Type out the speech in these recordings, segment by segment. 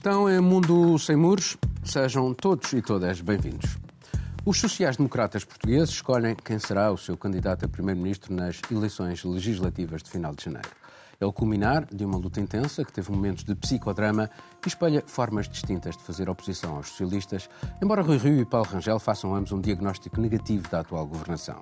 Estão em Mundo Sem Muros? Sejam todos e todas bem-vindos. Os sociais-democratas portugueses escolhem quem será o seu candidato a primeiro-ministro nas eleições legislativas de final de janeiro. É o culminar de uma luta intensa que teve momentos de psicodrama e espelha formas distintas de fazer oposição aos socialistas, embora Rui Rio e Paulo Rangel façam ambos um diagnóstico negativo da atual governação.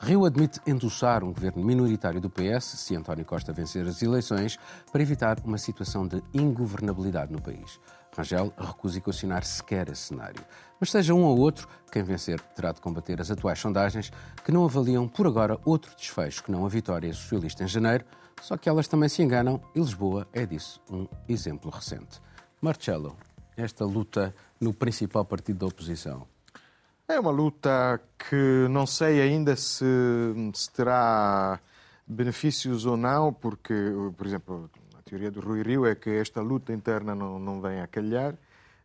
Rio admite endossar um governo minoritário do PS se António Costa vencer as eleições para evitar uma situação de ingovernabilidade no país. Rangel recusa equacionar sequer esse cenário. Mas seja um ou outro, quem vencer terá de combater as atuais sondagens que não avaliam por agora outro desfecho que não a vitória socialista em janeiro, só que elas também se enganam e Lisboa é disso um exemplo recente. Marcelo, esta luta no principal partido da oposição. É uma luta que não sei ainda se, se terá benefícios ou não, porque, por exemplo, a teoria do Rui Rio é que esta luta interna não, não vem a calhar,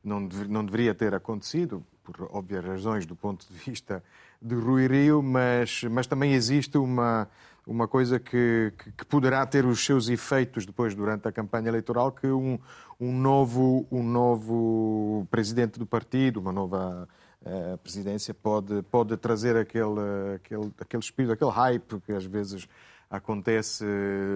não, deve, não deveria ter acontecido, por óbvias razões do ponto de vista de Rui Rio, mas, mas também existe uma, uma coisa que, que, poderá ter os seus efeitos depois durante a campanha eleitoral, que um, um, novo, um novo presidente do partido, uma nova uh, presidência, pode, pode trazer aquele, aquele, aquele espírito, aquele hype que às vezes acontece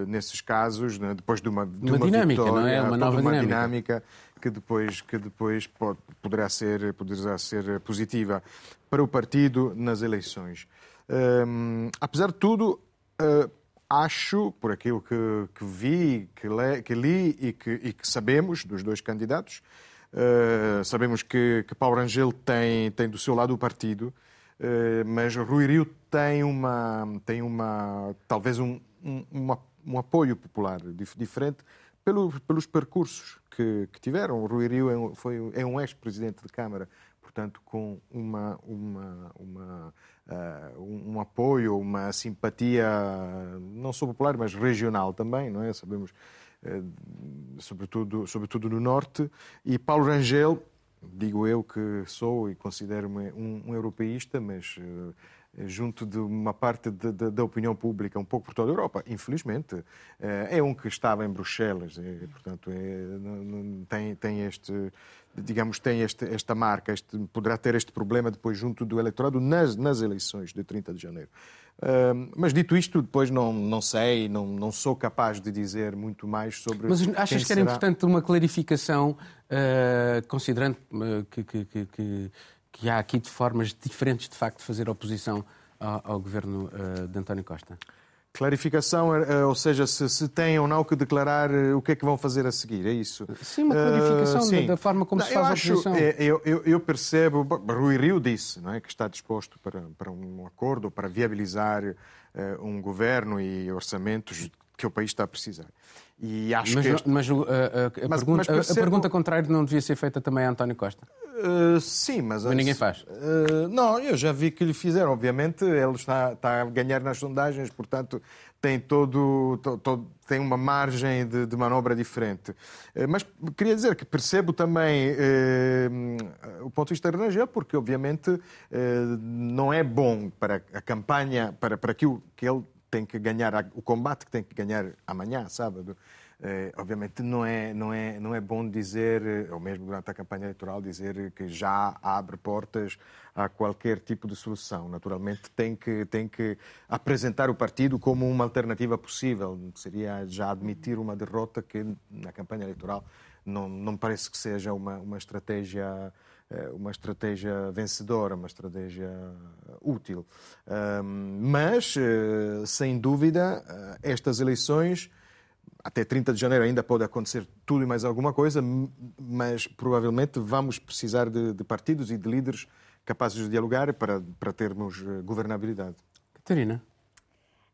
nesses casos, né? depois de uma, de uma, uma dinâmica, vitória, não é? Uma nova uma dinâmica. dinâmica que depois, que depois pode, poderá, ser, poderá ser positiva para o partido nas eleições. Um, apesar de tudo, uh, acho, por aquilo que, que vi, que, le, que li e que, e que, sabemos dos dois candidatos, uh, sabemos que, que Paulo Rangel tem, tem do seu lado o partido, uh, mas Rui Rio tem uma, tem uma talvez um, um, uma, um apoio popular diferente pelo, pelos percursos que, que tiveram. Rui Rio é um, foi, é um ex-presidente de Câmara, portanto, com uma, uma, uma uh, um, apoio, uma simpatia, não só popular, mas regional também, não é? Sabemos, uh, sobretudo, sobretudo no Norte. E Paulo Rangel, digo eu que sou e considero-me um, um europeísta, mas. Uh, junto de uma parte de, de, da opinião pública, um pouco por toda a Europa, infelizmente, é um que estava em Bruxelas, e, portanto, é, tem, tem este, digamos, tem este, esta marca, este, poderá ter este problema depois junto do eleitorado nas, nas eleições de 30 de janeiro. Uh, mas dito isto, depois não, não sei, não, não sou capaz de dizer muito mais sobre. Mas achas que era será... importante uma clarificação, uh, considerando que, que, que que há aqui de formas diferentes, de facto, de fazer oposição ao, ao governo uh, de António Costa? Clarificação, uh, ou seja, se, se têm ou não que declarar uh, o que é que vão fazer a seguir, é isso? Sim, uma clarificação sim. da forma como não, se faz eu a acho, oposição. Eu, eu, eu percebo, Rui Rio disse não é, que está disposto para, para um acordo, para viabilizar um governo e orçamentos que o país está a precisar. E acho mas, que este... mas, a, a, mas, pergunta, mas percebo... a, pergunta, contrária não devia ser feita também a António Costa? Uh, sim, mas... Mas ninguém faz? Uh, não, eu já vi que lhe fizeram. Obviamente, ele está, está a ganhar nas sondagens, portanto, tem todo, todo tem uma margem de, de manobra diferente. Uh, mas queria dizer que percebo também o ponto de vista regional, porque, obviamente, não é bom para a campanha, para, para aquilo que ele tem que ganhar, o combate que tem que ganhar amanhã, sábado. Eh, obviamente não é, não, é, não é bom dizer, eh, ou mesmo durante a campanha eleitoral, dizer que já abre portas a qualquer tipo de solução. Naturalmente tem que, tem que apresentar o partido como uma alternativa possível. Seria já admitir uma derrota que na campanha eleitoral não, não parece que seja uma, uma estratégia eh, uma estratégia vencedora, uma estratégia útil. Mas, sem dúvida, estas eleições, até 30 de janeiro ainda pode acontecer tudo e mais alguma coisa, mas provavelmente vamos precisar de, de partidos e de líderes capazes de dialogar para, para termos governabilidade. Catarina?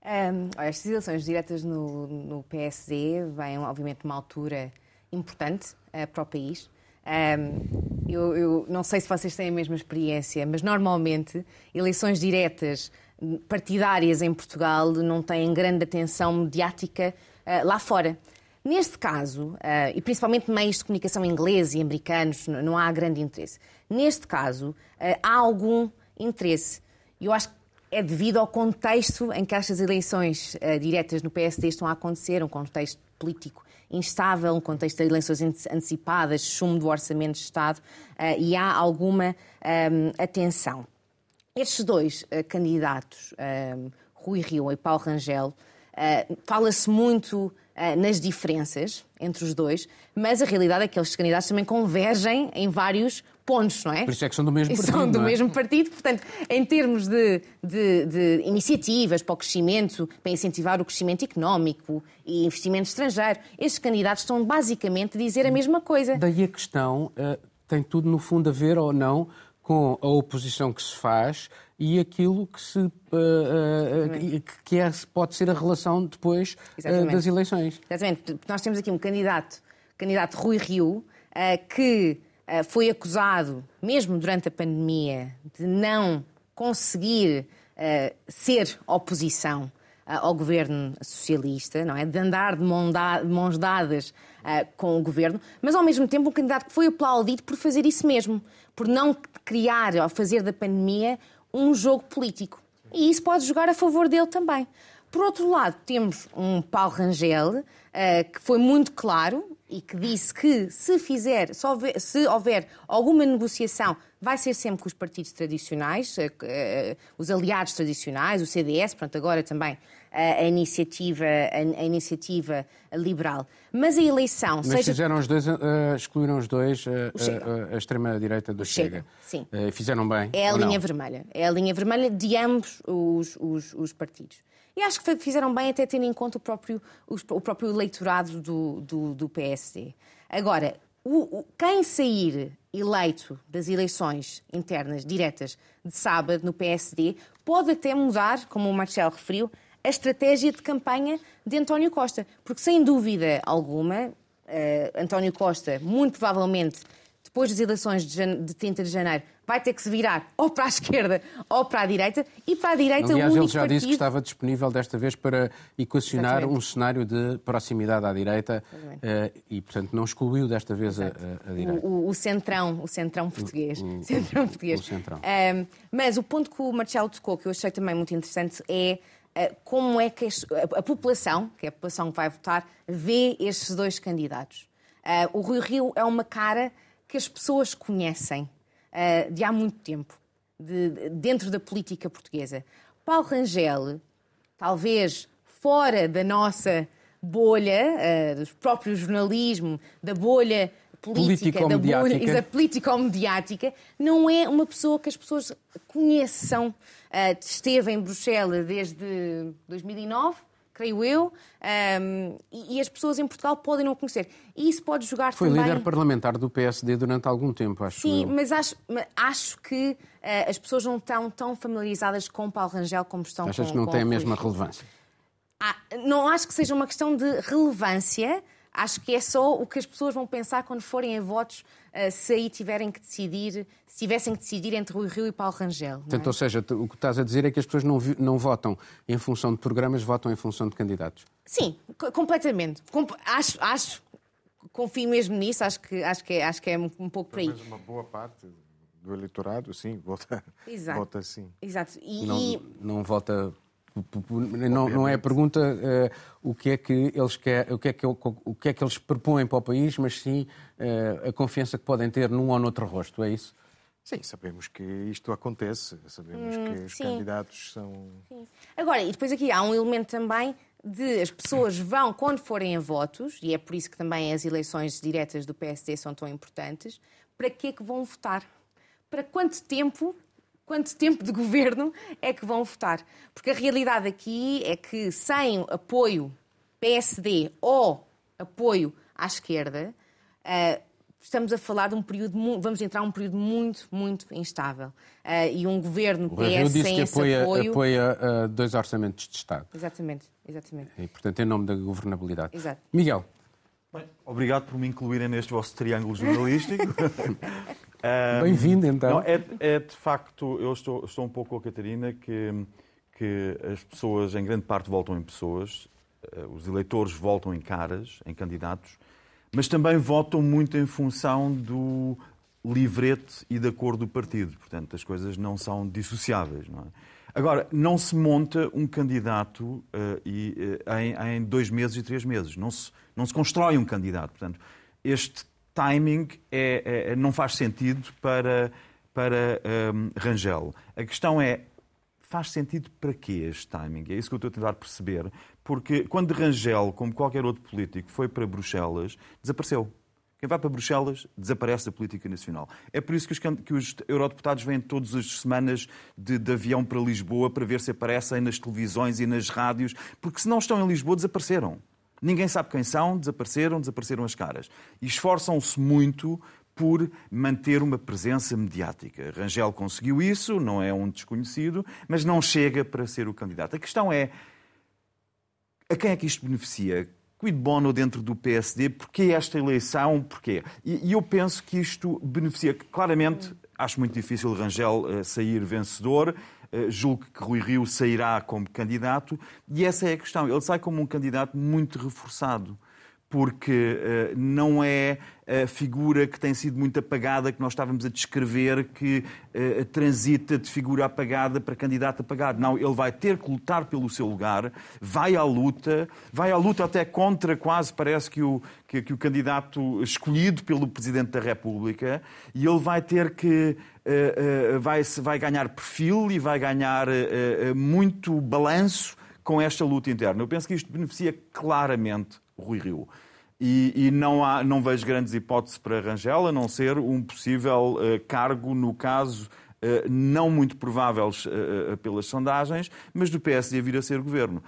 Um, estas eleições diretas no, no PSD vêm, obviamente, numa altura importante uh, para o país. Um, eu, eu, não sei se vocês têm a mesma experiência, mas normalmente eleições diretas partidárias em Portugal não têm grande atenção mediática uh, lá fora. Neste caso, uh, e principalmente meios de comunicação ingleses e americanos, não há grande interesse. Neste caso, uh, há algum interesse. Eu acho que é devido ao contexto em que estas eleições diretas no PSD estão a acontecer, um contexto político instável, um contexto de eleições antecipadas, chumbo do Orçamento de Estado, e há alguma atenção. Estes dois candidatos, Rui Rio e Paulo Rangel, fala-se muito nas diferenças entre os dois, mas a realidade é que aqueles candidatos também convergem em vários pontos, não é? Por isso é que são do mesmo partido. São do é? mesmo partido, portanto, em termos de, de, de, iniciativas para o crescimento, para incentivar o crescimento económico e investimento estrangeiro, estes candidatos estão basicamente a dizer a mesma coisa. Daí a questão uh, tem tudo, no fundo, a ver ou não com a oposição que se faz e aquilo que, se, uh, uh, que é, pode ser a relação depois uh, das eleições. Exatamente. Nós temos aqui um candidato, candidato Rui Rio, que foi acusado, mesmo durante a pandemia, de não conseguir ser oposição ao governo socialista, não é? De andar de mãos dadas com o governo, mas ao mesmo tempo um candidato que foi aplaudido por fazer isso mesmo, por não criar ou fazer da pandemia um jogo político. E isso pode jogar a favor dele também. Por outro lado, temos um Paulo Rangel, uh, que foi muito claro e que disse que se fizer, se houver, se houver, alguma negociação, vai ser sempre com os partidos tradicionais, uh, uh, os aliados tradicionais, o CDS, pronto, agora também a, iniciativa, a, a, iniciativa liberal. Mas a eleição. Mas seja... fizeram os dois, uh, excluíram os dois uh, a, a extrema-direita do Chega. Chega. Sim. Uh, fizeram bem. É a linha não? vermelha. É a linha vermelha de ambos os, os, os, partidos. E acho que fizeram bem até tendo em conta o próprio, o próprio eleitorado do, do, do PSD. Agora, o, o, quem sair eleito das eleições internas diretas de sábado no PSD pode até mudar, como o Marcelo referiu, a estratégia de campanha de António Costa. Porque, sem dúvida alguma, uh, António Costa, muito provavelmente, depois das eleições de, de 30 de janeiro, vai ter que se virar ou para a esquerda ou para a direita. E para a direita, Aliás, o único ele já partido... disse que estava disponível desta vez para equacionar Exatamente. um cenário de proximidade à direita uh, e, portanto, não excluiu desta vez a, a, direita. O, o, centrão, o centrão português. O, centrão português. O centrão. Um, mas o ponto que o Marcelo tocou, que eu achei também muito interessante, é como é que a população, que é a população que vai votar, vê estes dois candidatos. Eh, o Rui Rio é uma cara que as pessoas conhecem eh, de há muito tempo, de, dentro da política portuguesa. Paulo Rangel, talvez fora da nossa bolha, do próprio jornalismo, da bolha política, da bolha político-mediática, não é uma pessoa que as pessoas conheçam. Uh, esteve em Bruxelas desde 2009, creio eu, um, ehm, e, as pessoas em Portugal podem não conhecer. E isso pode jogar Foi também... Foi líder parlamentar do PSD durante algum tempo, acho Sim, eu. mas acho, acho que uh, as pessoas não estão tão familiarizadas com Paulo Rangel como estão Achas com que não tem a mesma relevância? Ah, não acho que seja uma questão de relevância, Acho que é só o que as pessoas vão pensar quando forem a votos, uh, se aí tiverem que decidir, se tivessem que decidir entre Rui Rio e Paulo Rangel. Portanto, é? ou seja, o que estás a dizer é que as pessoas não, não votam em função de programas, votam em função de candidatos. Sim, completamente. acho, acho, confio mesmo nisso, acho que, acho que, é, acho que é um pouco por aí. Mas uma boa parte do eleitorado, sim, vota, Exato. vota sim. Exato. E, não, e... não vota não, não é a pergunta uh, o que é que eles quer, o que é que, o que é que eles propõem para o país, mas sim uh, a confiança que podem ter num ou noutro rosto, é isso? Sim, sabemos que isto acontece, sabemos hum, que os sim. candidatos são. Sim. Agora, e depois aqui há um elemento também de as pessoas vão, quando forem a votos, e é por isso que também as eleições diretas do PSD são tão importantes, para que é que vão votar? Para quanto tempo quanto tempo de governo é que vão votar. Porque a realidade aqui é que sem apoio PSD ou apoio à esquerda, uh, estamos a falar de um período, vamos entrar num período muito, muito instável. Uh, e um governo o PS disse sem que apoia, apoio... apoia uh, dois orçamentos de Estado. Exatamente, exatamente. E, portanto, em nome da governabilidade. Exato. Miguel. Bem, obrigado por me incluírem neste vosso triângulo jornalístico. Um, Bem-vindo, então. Não, é, é, de facto, eu estou, estou um pouco com a Catarina, que, que as pessoas, em grande parte, votam em pessoas, eh, os eleitores votam em caras, em candidatos, mas também votam muito em função do livrete e da cor do partido. Portanto, as coisas não são dissociáveis. Não é? Agora, não se monta um candidato uh, e, uh, em, em, dois meses e três meses. Não se, não se constrói um candidato. Portanto, este timing é, é, não faz sentido para, para um, Rangel. A questão é, faz sentido para quê este timing? É isso que eu estou a tentar perceber. Porque quando Rangel, como qualquer outro político, foi para Bruxelas, desapareceu. Quem vai para Bruxelas desaparece da política nacional. É por isso que os, que os eurodeputados vêm todas as semanas de, de, avião para Lisboa para ver se aparecem nas televisões e nas rádios, porque se não estão em Lisboa, desapareceram. Ninguém sabe quem são, desapareceram, desapareceram as caras. E esforçam-se muito por manter uma presença mediática. Rangel conseguiu isso, não é um desconhecido, mas não chega para ser o candidato. A questão é a quem é que isto beneficia? quid bono dentro do PSD, porquê esta eleição, porquê? E, eu penso que isto beneficia, claramente, acho muito difícil Rangel uh, sair vencedor, julgo que Rui Rio sairá como candidato, e essa é a questão, ele sai como um candidato muito reforçado porque uh, não é a figura que tem sido muito apagada, que nós estávamos a descrever, que uh, transita de figura apagada para candidato apagado. Não, ele vai ter que lutar pelo seu lugar, vai à luta, vai à luta até contra, quase parece que o, que, que o candidato escolhido pelo Presidente da República, e ele vai ter que. Uh, uh, vai, vai ganhar perfil e vai ganhar muito balanço com esta luta interna. Eu penso que isto beneficia claramente Rui Rio. E, e, não, há, não vejo grandes hipóteses para Rangel, a não ser um possível uh, cargo, no caso, uh, não muito prováveis uh, pelas sondagens, mas do PSD vir a ser governo.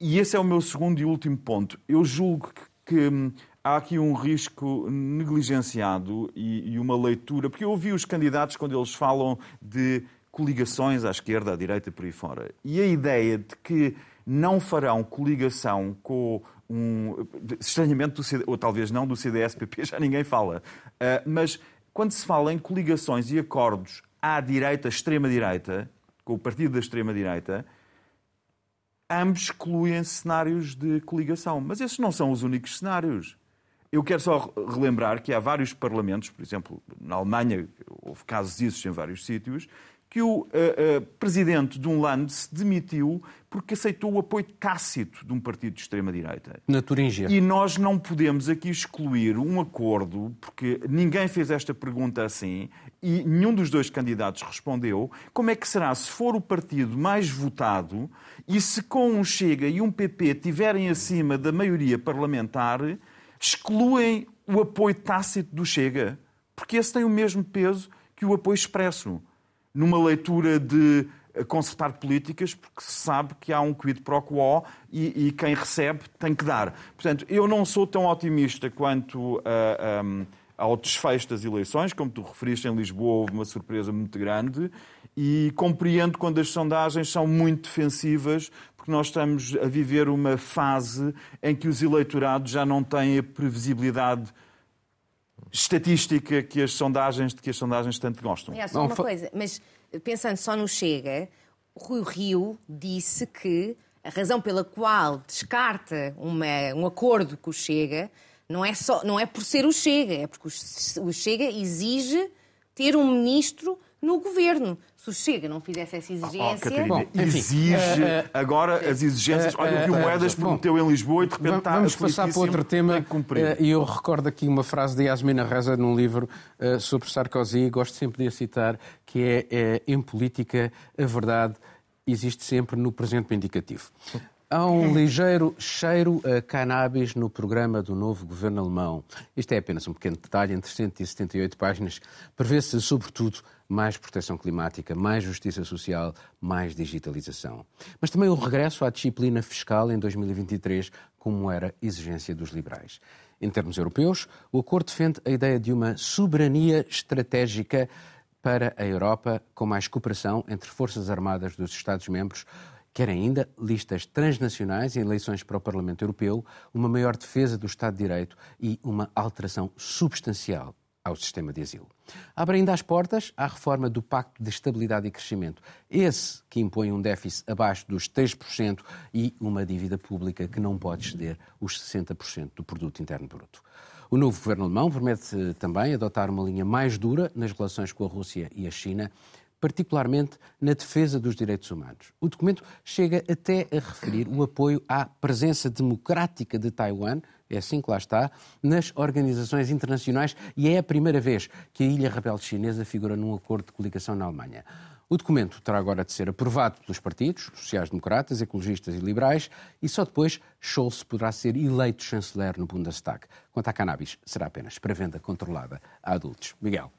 E esse é o meu segundo e último ponto. Eu julgo que, que hum, há aqui um risco negligenciado e, e uma leitura, porque eu ouvi os candidatos quando eles falam de coligações à esquerda, à direita, por aí fora. E a ideia de que não farão coligação com um. Estranhamente, do CD, ou talvez não do CDS-PP, já ninguém fala. Uh, mas quando se fala em coligações e acordos à direita, extrema-direita, com o partido da extrema-direita, ambos excluem cenários de coligação. Mas esses não são os únicos cenários. Eu quero só relembrar que há vários parlamentos, por exemplo, na Alemanha, houve casos disso em vários sítios, que o uh, uh, presidente de um Land se demitiu porque aceitou o apoio tácito de um partido de extrema-direita. Na Turíngia. E nós não podemos aqui excluir um acordo, porque ninguém fez esta pergunta assim e nenhum dos dois candidatos respondeu. Como é que será se for o partido mais votado e se com um Chega e um PP tiverem acima da maioria parlamentar, excluem o apoio tácito do Chega? Porque esse tem o mesmo peso que o apoio expresso numa leitura de consertar políticas, porque se sabe que há um quid pro quo e, e quem recebe tem que dar. Portanto, eu não sou tão otimista quanto a, um, ao desfecho das eleições, como tu referiste, em Lisboa houve uma surpresa muito grande e compreendo quando as sondagens são muito defensivas, porque nós estamos a viver uma fase em que os eleitorados já não têm a previsibilidade estatística que as sondagens, de que as sondagens tanto gostam. É, só uma coisa, mas pensando só no Chega, o Rui Rio disse que a razão pela qual descarta uma, um acordo com o Chega não é, só, não é por ser o Chega, é porque o Chega exige ter um ministro no governo. Se o Chega não fizesse essa exigência. Oh, Catarina, bom, exige uh, uh, agora as exigências. Uh, Olha o que o Moedas prometeu em Lisboa e de repente está Vamos passar para outro tema. E eu recordo aqui uma frase de Yasmina Reza num livro sobre Sarkozy, gosto sempre de a citar, que é, é em política a verdade existe sempre no presente indicativo. Há um ligeiro cheiro a cannabis no programa do novo governo alemão. Isto é apenas um pequeno detalhe, em 378 páginas, prevê-se, sobretudo, mais proteção climática, mais justiça social, mais digitalização. Mas também o regresso à disciplina fiscal em 2023, como era exigência dos liberais. Em termos europeus, o acordo defende a ideia de uma soberania estratégica para a Europa, com mais cooperação entre forças armadas dos Estados-membros Quer ainda listas transnacionais em eleições para o Parlamento Europeu, uma maior defesa do Estado de Direito e uma alteração substancial ao sistema de asilo. Abre ainda as portas à reforma do Pacto de Estabilidade e Crescimento, esse que impõe um déficit abaixo dos 3% e uma dívida pública que não pode exceder os 60% do produto interno bruto. O novo governo alemão promete também adotar uma linha mais dura nas relações com a Rússia e a China, particularmente na defesa dos direitos humanos. O documento chega até a referir o apoio à presença democrática de Taiwan, é assim que lá está, nas organizações internacionais e é a primeira vez que a ilha rebelde chinesa figura num acordo de coligação na Alemanha. O documento terá agora de ser aprovado pelos partidos, sociais-democratas, ecologistas e liberais, e só depois Scholz poderá ser eleito chanceler no Bundestag. Quanto à cannabis, será apenas para venda controlada a adultos. Miguel.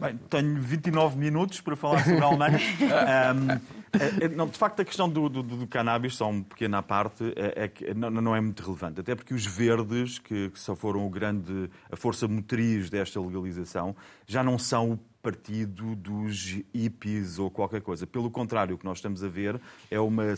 Bem, tenho 29 minutos para falar sobre a Alemanha. um, não, de facto, a questão do, do, do, cannabis, só uma pequena parte, é, é que não, não, é muito relevante. Até porque os verdes, que, que só foram o grande, a força motriz desta legalização, já não são o partido dos hippies ou qualquer coisa. Pelo contrário, o que nós estamos a ver é uma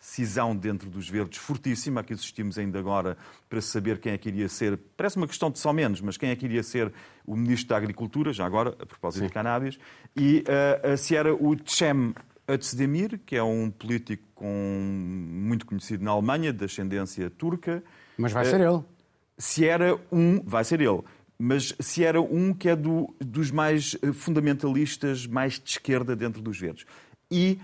cisão dentro dos verdes fortíssima, que assistimos ainda agora para saber quem é que iria ser, parece uma questão de só menos, mas quem é que iria ser o Ministro da Agricultura, já agora, a propósito Sim. de cannabis, e uh, se era o Cem Özdemir, que é um político com, muito conhecido na Alemanha, de ascendência turca. Mas vai uh, ser ele. Se era um, vai ser ele mas se era um que é do, dos mais eh, fundamentalistas, mais de esquerda dentro dos verdes. E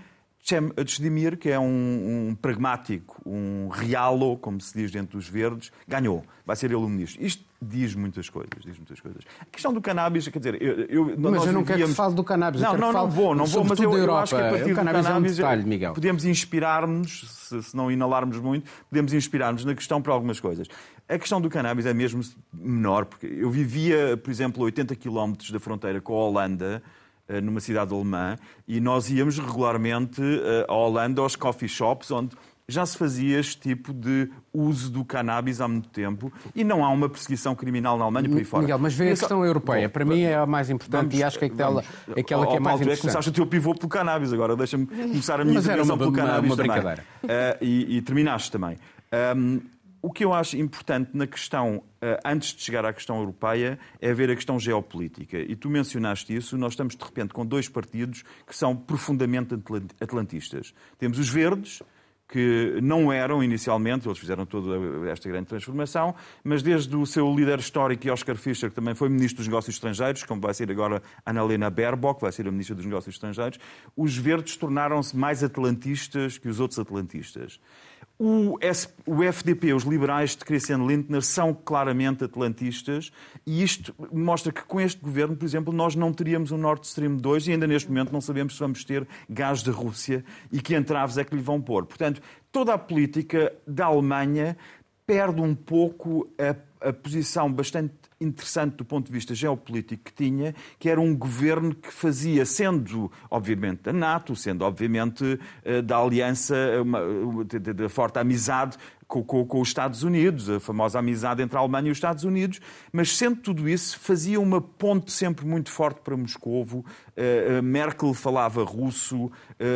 Cem Özdemir, que é um, um, pragmático, um realo, como se diz dentro dos verdes, ganhou. Vai ser ele o ministro. Isto diz muitas coisas, diz muitas coisas. A questão do cannabis, quer dizer, eu, eu mas eu não quero que fale do cannabis. Não, não, não vou, não vou, mas eu, eu acho que a partir do cannabis é um detalhe, Miguel. podemos inspirar-nos, se, se não inalarmos muito, podemos inspirar-nos na questão para algumas coisas. A questão do cannabis é mesmo menor, porque eu vivia, por exemplo, a 80 quilómetros da fronteira com a Holanda, eh, numa cidade alemã, e nós íamos regularmente eh, à Holanda aos coffee shops, onde já se fazia este tipo de uso do cannabis há muito tempo e não há uma perseguição criminal na Alemanha por aí fora. Miguel, mas vê a questão europeia. Bom, Para mim é a mais importante vamos, e acho que é aquela, vamos, aquela que é mais importante. É começaste o teu pivô pelo cannabis agora. Deixa-me começar a minha intervenção pelo cannabis uma, uma brincadeira. Uh, e, e, terminaste também. Um, o que eu acho importante na questão, antes de chegar à questão europeia, é ver a questão geopolítica. E tu mencionaste isso, nós estamos de repente com dois partidos que são profundamente atlantistas. Temos os verdes, que não eram inicialmente, eles fizeram toda esta grande transformação, mas desde o seu líder histórico, Oscar Fischer, que também foi Ministro dos Negócios Estrangeiros, como vai ser agora Annalena Baerbock, vai ser a Ministra dos Negócios Estrangeiros, os verdes tornaram-se mais atlantistas que os outros atlantistas. O, o FDP, os liberais de Christian Lindner, são claramente atlantistas e isto mostra que com este governo, por exemplo, nós não teríamos um Nord Stream 2 e ainda neste momento não sabemos se vamos ter gás da Rússia e que entraves é que lhe vão pôr. Portanto, toda a política da Alemanha perde um pouco a, a posição bastante interessante do ponto de vista geopolítico que tinha, que era um governo que fazia, sendo obviamente da NATO, sendo obviamente eh, da aliança, da forte amizade com, com, com, os Estados Unidos, a famosa amizade entre a Alemanha e os Estados Unidos, mas sendo tudo isso, fazia uma ponte sempre muito forte para Moscovo. Merkel falava russo,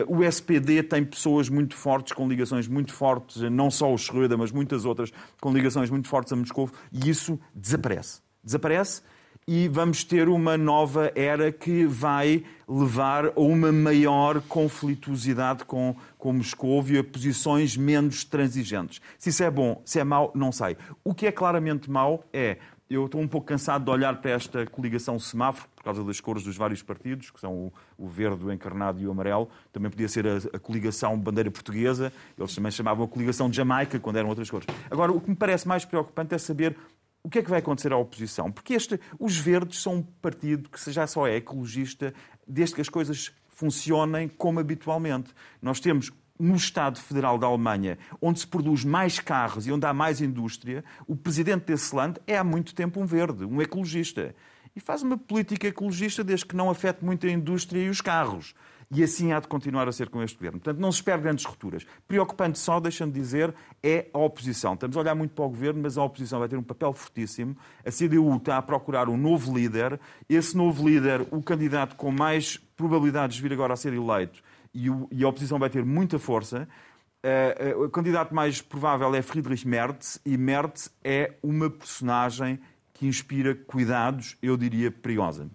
o SPD tem pessoas muito fortes, com ligações muito fortes, não só o Schröder, mas muitas outras, com ligações muito fortes a Moscovo, e isso desaparece desaparece e vamos ter uma nova era que vai levar a uma maior conflituosidade com, com Moscou e a posições menos transigentes. Se isso é bom, se é mau, não sei. O que é claramente mau é eu estou um pouco cansado de olhar para esta coligação semáforo, por causa das cores dos vários partidos, que são o, o verde, o encarnado e o amarelo. Também podia ser a, a, coligação bandeira portuguesa. Eles também chamavam a coligação de Jamaica, quando eram outras cores. Agora, o que me parece mais preocupante é saber o que é que vai acontecer à oposição? Porque este, os verdes são um partido que já só é ecologista desde que as coisas funcionem como habitualmente. Nós temos no Estado Federal da Alemanha, onde se produz mais carros e onde há mais indústria, o presidente desse land é há muito tempo um verde, um ecologista. E faz uma política ecologista desde que não afete muito a indústria e os carros. E assim há de continuar a ser com este governo. Portanto, não se espera grandes rupturas. Preocupante só, deixando de dizer, é a oposição. Estamos a olhar muito para o governo, mas a oposição vai ter um papel fortíssimo. A CDU está a procurar um novo líder. Esse novo líder, o candidato com mais probabilidades de vir agora a ser eleito, e, a oposição vai ter muita força. Uh, uh, o candidato mais provável é Friedrich Merz, e Merz é uma personagem que inspira cuidados, eu diria, perigosa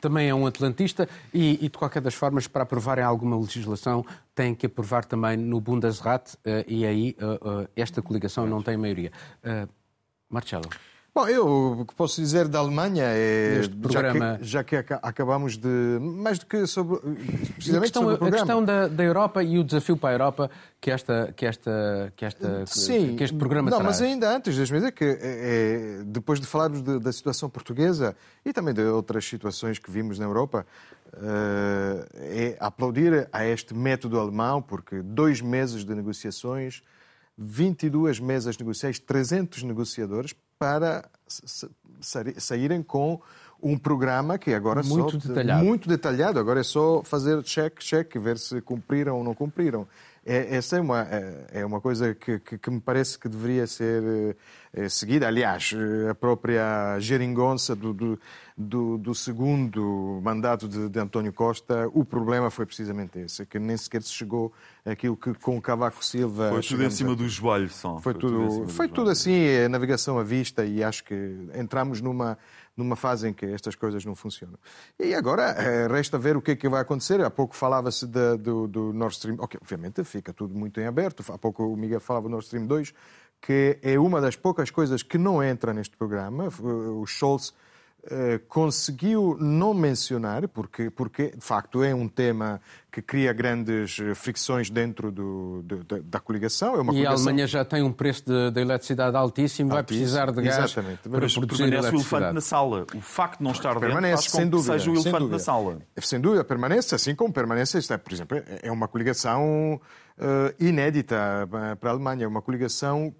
também é um atlantista e, e, de qualquer das formas, para aprovarem alguma legislação, tem que aprovar também no Bundesrat uh, e aí uh, uh, esta coligação não tem maioria. Marcelo. Bom, eu o que posso dizer da Alemanha é. Este programa... Já que, já que acabamos de. Mais do que sobre. Precisamente a questão, sobre o programa. A questão da, da Europa e o desafio para a Europa que, esta, que, esta, que, esta, Sim, que este programa não, traz. mas ainda antes, deixa-me dizer que é, é, depois de falarmos de, da situação portuguesa e também de outras situações que vimos na Europa, é aplaudir a este método alemão, porque dois meses de negociações, 22 mesas negociais, 300 negociadores para saírem com um programa que agora muito só, detalhado. muito detalhado. Agora é só fazer check, check, ver se cumpriram ou não cumpriram. É, essa é uma, é, é uma coisa que, que, que, me parece que deveria ser é, seguida. Aliás, eh, a própria geringonça do, do, do, do segundo mandato de, de, António Costa, o problema foi precisamente esse, que nem sequer se chegou aquilo que com o Cavaco Silva... Foi tudo em cima do joelho só. Foi, foi tudo, tudo foi tudo assim, é navegação à vista e acho que entramos numa numa fase em que estas coisas não funcionam. E agora eh, resta ver o que é que vai acontecer. Há pouco falava-se do, do, Nord Stream. Okay, obviamente fica tudo muito em aberto. Há pouco o Miguel falava do Nord Stream 2, que é uma das poucas coisas que não entra neste programa. O Scholz eh, conseguiu não mencionar, porque, porque de facto é um tema que cria grandes eh, fricções dentro do, do, da, coligação. É uma e coligação... a Alemanha já tem um preço de, de eletricidade altíssimo, vai precisar de gás Exatamente. para Mas produzir permanece o elefante na sala. O facto de não estar permanece, dentro faz dúvida, que seja o elefante na sala. Sem dúvida, permanece, assim como permanece, é, por exemplo, é uma coligação uh, inédita para a Alemanha, é uma coligação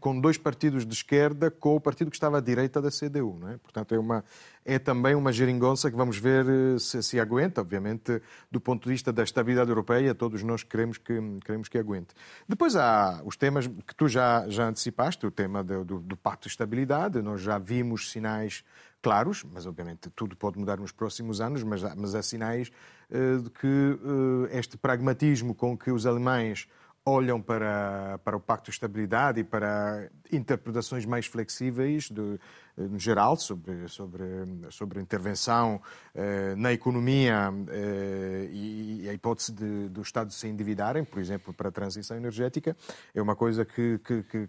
com dois partidos de esquerda com o partido que estava à direita da CDU. Não é? Portanto, é, uma, é também uma geringonça que vamos ver eh, se, se aguenta, obviamente, do ponto de vista da estabilidade europeia, todos nós queremos que, queremos que aguente. Depois há os temas que tu já, já antecipaste, o tema do, do, do Pacto de Estabilidade, nós já vimos sinais claros, mas obviamente tudo pode mudar nos próximos anos, mas, mas há sinais uh, de que uh, este pragmatismo com que os alemães olham para, para o Pacto de Estabilidade e para interpretações mais flexíveis, de, no geral, sobre, sobre, sobre intervenção eh, na economia eh, e, e, a hipótese de, do Estado se endividarem, por exemplo, para a transição energética, é uma coisa que, que, que,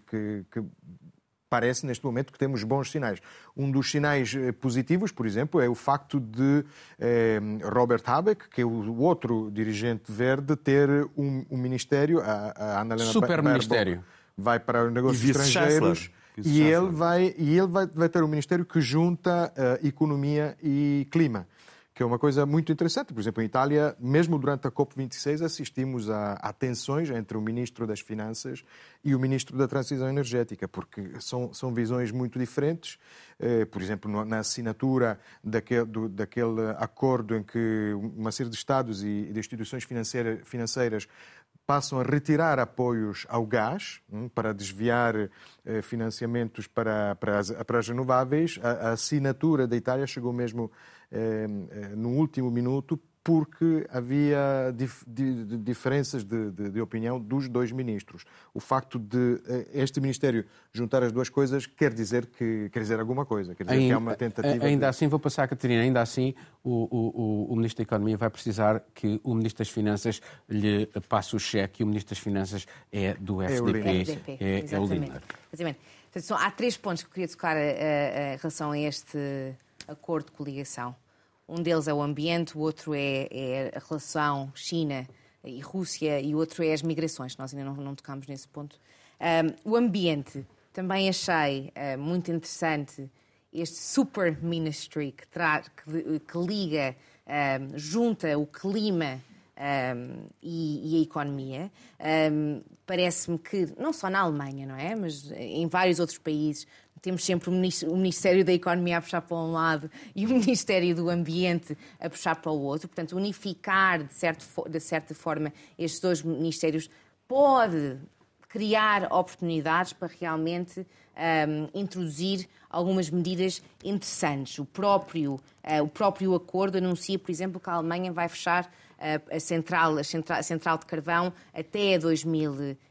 que parece neste momento que temos bons sinais. Um dos sinais eh, positivos, por exemplo, é o facto de eh, Robert Habeck, que é o outro dirigente verde, ter um, um ministério, a, a Annalena Super ministério. vai para os negócios estrangeiros. E ele, vai, e ele vai, vai ter um ministério que junta uh, economia e clima que é uma coisa muito interessante. Por exemplo, em Itália, mesmo durante a COP26, assistimos a, a tensões entre o Ministro das Finanças e o Ministro da Transição Energética, porque são, são visões muito diferentes. Eh, por exemplo, na assinatura daquele, do, daquele acordo em que uma série de Estados e de instituições financeiras, financeiras passam a retirar apoios ao gás hum, para desviar eh, financiamentos para, para, as, para as renováveis. A, a assinatura da Itália chegou mesmo no último minuto porque havia dif diferenças de, de, de, opinião dos dois ministros. O facto de eh, este Ministério juntar as duas coisas quer dizer que quer dizer alguma coisa, quer dizer ainda, que é uma tentativa. Ainda de... assim, vou passar a Catarina, ainda assim o, o, o, Ministro da Economia vai precisar que o Ministro das Finanças lhe passe o cheque e o Ministro das Finanças é do FDP. É, FDP, é, é o líder. Exatamente. Portanto, há três pontos que eu queria tocar em relação a este acordo de coligação. Um deles é o ambiente, o outro é, é a relação China e Rússia e o outro é as migrações. Nós ainda não, não tocámos nesse ponto. Um, o ambiente, também achei uh, muito interessante este super ministry que, que, que liga, um, junta o clima um, e, e, a economia. Um, Parece-me que, não só na Alemanha, não é? Mas em vários outros países, temos sempre o Ministério da Economia a puxar para um lado e o Ministério do Ambiente a puxar para o outro. Portanto, unificar, de, certo, de certa forma, estes dois ministérios pode criar oportunidades para realmente um, introduzir algumas medidas interessantes. O próprio, uh, o próprio acordo anuncia, por exemplo, que a Alemanha vai fechar uh, a, central, a, central, a central de carvão até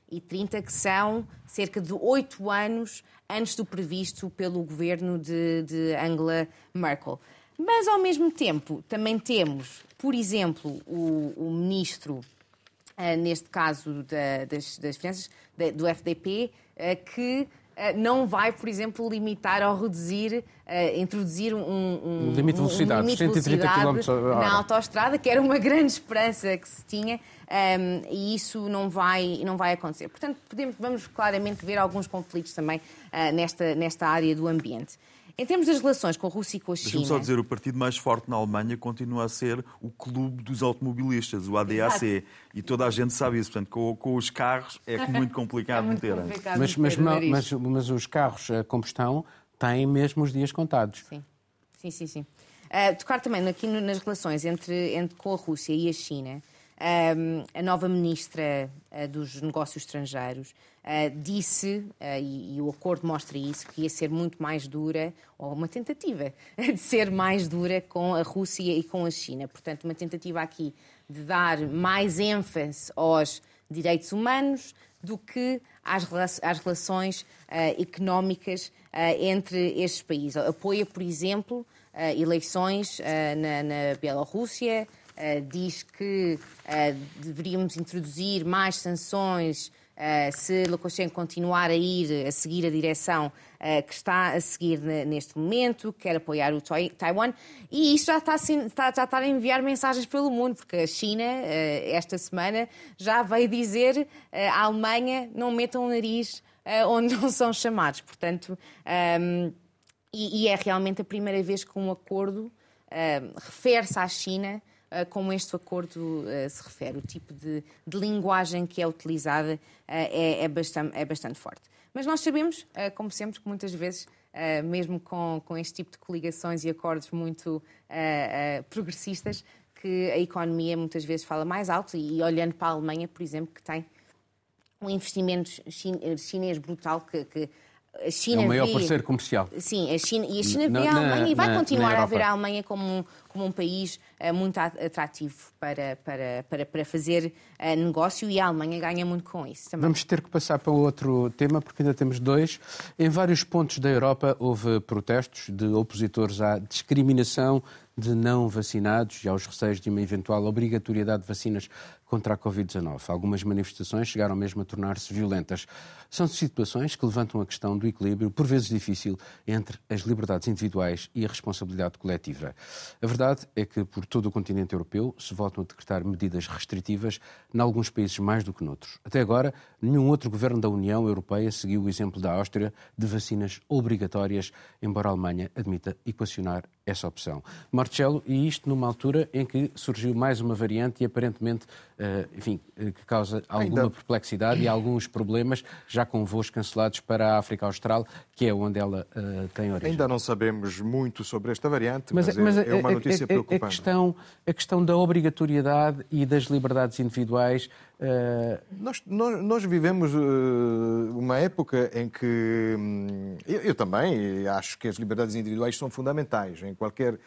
2030, que são cerca de oito anos antes do previsto pelo governo de, de Angela Merkel. Mas, ao mesmo tempo, também temos, por exemplo, o, o ministro, uh, neste caso da, das, das Finanças, da, do FDP, uh, que não vai, por exemplo, limitar ou reduzir, introduzir um, um, um limite de velocidade, um limite de 130 velocidade km na autoestrada, que era uma grande esperança que se tinha, um, e isso não vai, não vai acontecer. Portanto, podemos, vamos claramente ver alguns conflitos também uh, nesta, nesta área do ambiente. Em termos das relações com a Rússia e com a China. Deixa-me só dizer, o partido mais forte na Alemanha continua a ser o clube dos automobilistas, o ADAC. Exato. E toda a gente sabe isso. Portanto, com, com os carros é muito complicado é muito meter. Complicado mas, mas, mas, mas, os carros a combustão têm mesmo os dias contados. Sim, sim, sim. sim. Uh, tocar também aqui nas relações entre, entre, com a Rússia e a China. A nova ministra uh, dos Negócios Estrangeiros uh, disse, uh, e, o acordo mostra isso, que ia ser muito mais dura, ou uma tentativa de ser mais dura com a Rússia e com a China. Portanto, uma tentativa aqui de dar mais ênfase aos direitos humanos do que às, às relações económicas entre estes países. Apoia, por exemplo, eleições na, na Bielorrússia, Uh, diz que uh, deveríamos introduzir mais sanções uh, se Lukashenko continuar a ir, a seguir a direção que está a seguir neste momento, quer apoiar o Taiwan. E isto já está, está, já está a enviar mensagens pelo mundo, porque a China, esta semana, já veio dizer à Alemanha não metam o nariz onde não são chamados. Portanto, um, ehm, e, e, é realmente a primeira vez que um acordo refere-se à China eh, como este acordo eh, se refere. O tipo de, de linguagem que é utilizada eh, é, é, bastante, é bastante forte. Mas nós sabemos, como sempre, que muitas vezes, mesmo com, com este tipo de coligações e acordos muito progressistas, que a economia muitas vezes fala mais alto e, olhando para a Alemanha, por exemplo, que tem um investimento chinês brutal que, que a China é o maior vê... parceiro comercial. Sim, a China, e a China vê a Alemanha na, e vai na, continuar na a ver a Alemanha como um, como um país uh, muito atrativo para, para, para, para fazer uh, negócio e a Alemanha ganha muito com isso também. Vamos ter que passar para outro tema, porque ainda temos dois. Em vários pontos da Europa houve protestos de opositores à discriminação de não vacinados e aos receios de uma eventual obrigatoriedade de vacinas contra a Covid-19. Algumas manifestações chegaram mesmo a tornar-se violentas. São situações que levantam a questão do equilíbrio, por vezes difícil, entre as liberdades individuais e a responsabilidade coletiva. A verdade é que por todo o continente europeu se voltam a decretar medidas restritivas, em alguns países mais do que noutros. Até agora, nenhum outro governo da União Europeia seguiu o exemplo da Áustria de vacinas obrigatórias, embora a Alemanha admita equacionar essa opção. Marcelo, e isto numa altura em que surgiu mais uma variante e aparentemente enfim, eh, que causa alguma Ainda... perplexidade e alguns problemas, já com voos cancelados para a África Austral, que é onde ela uh, tem origem. Ainda não sabemos muito sobre esta variante, mas, mas, é, mas é, uma notícia a, a, preocupante. A questão, a questão da obrigatoriedade e das liberdades individuais Uh... Nós, nós, nós, vivemos uh, uma época em que hum, eu, eu, também acho que as liberdades individuais são fundamentais em qualquer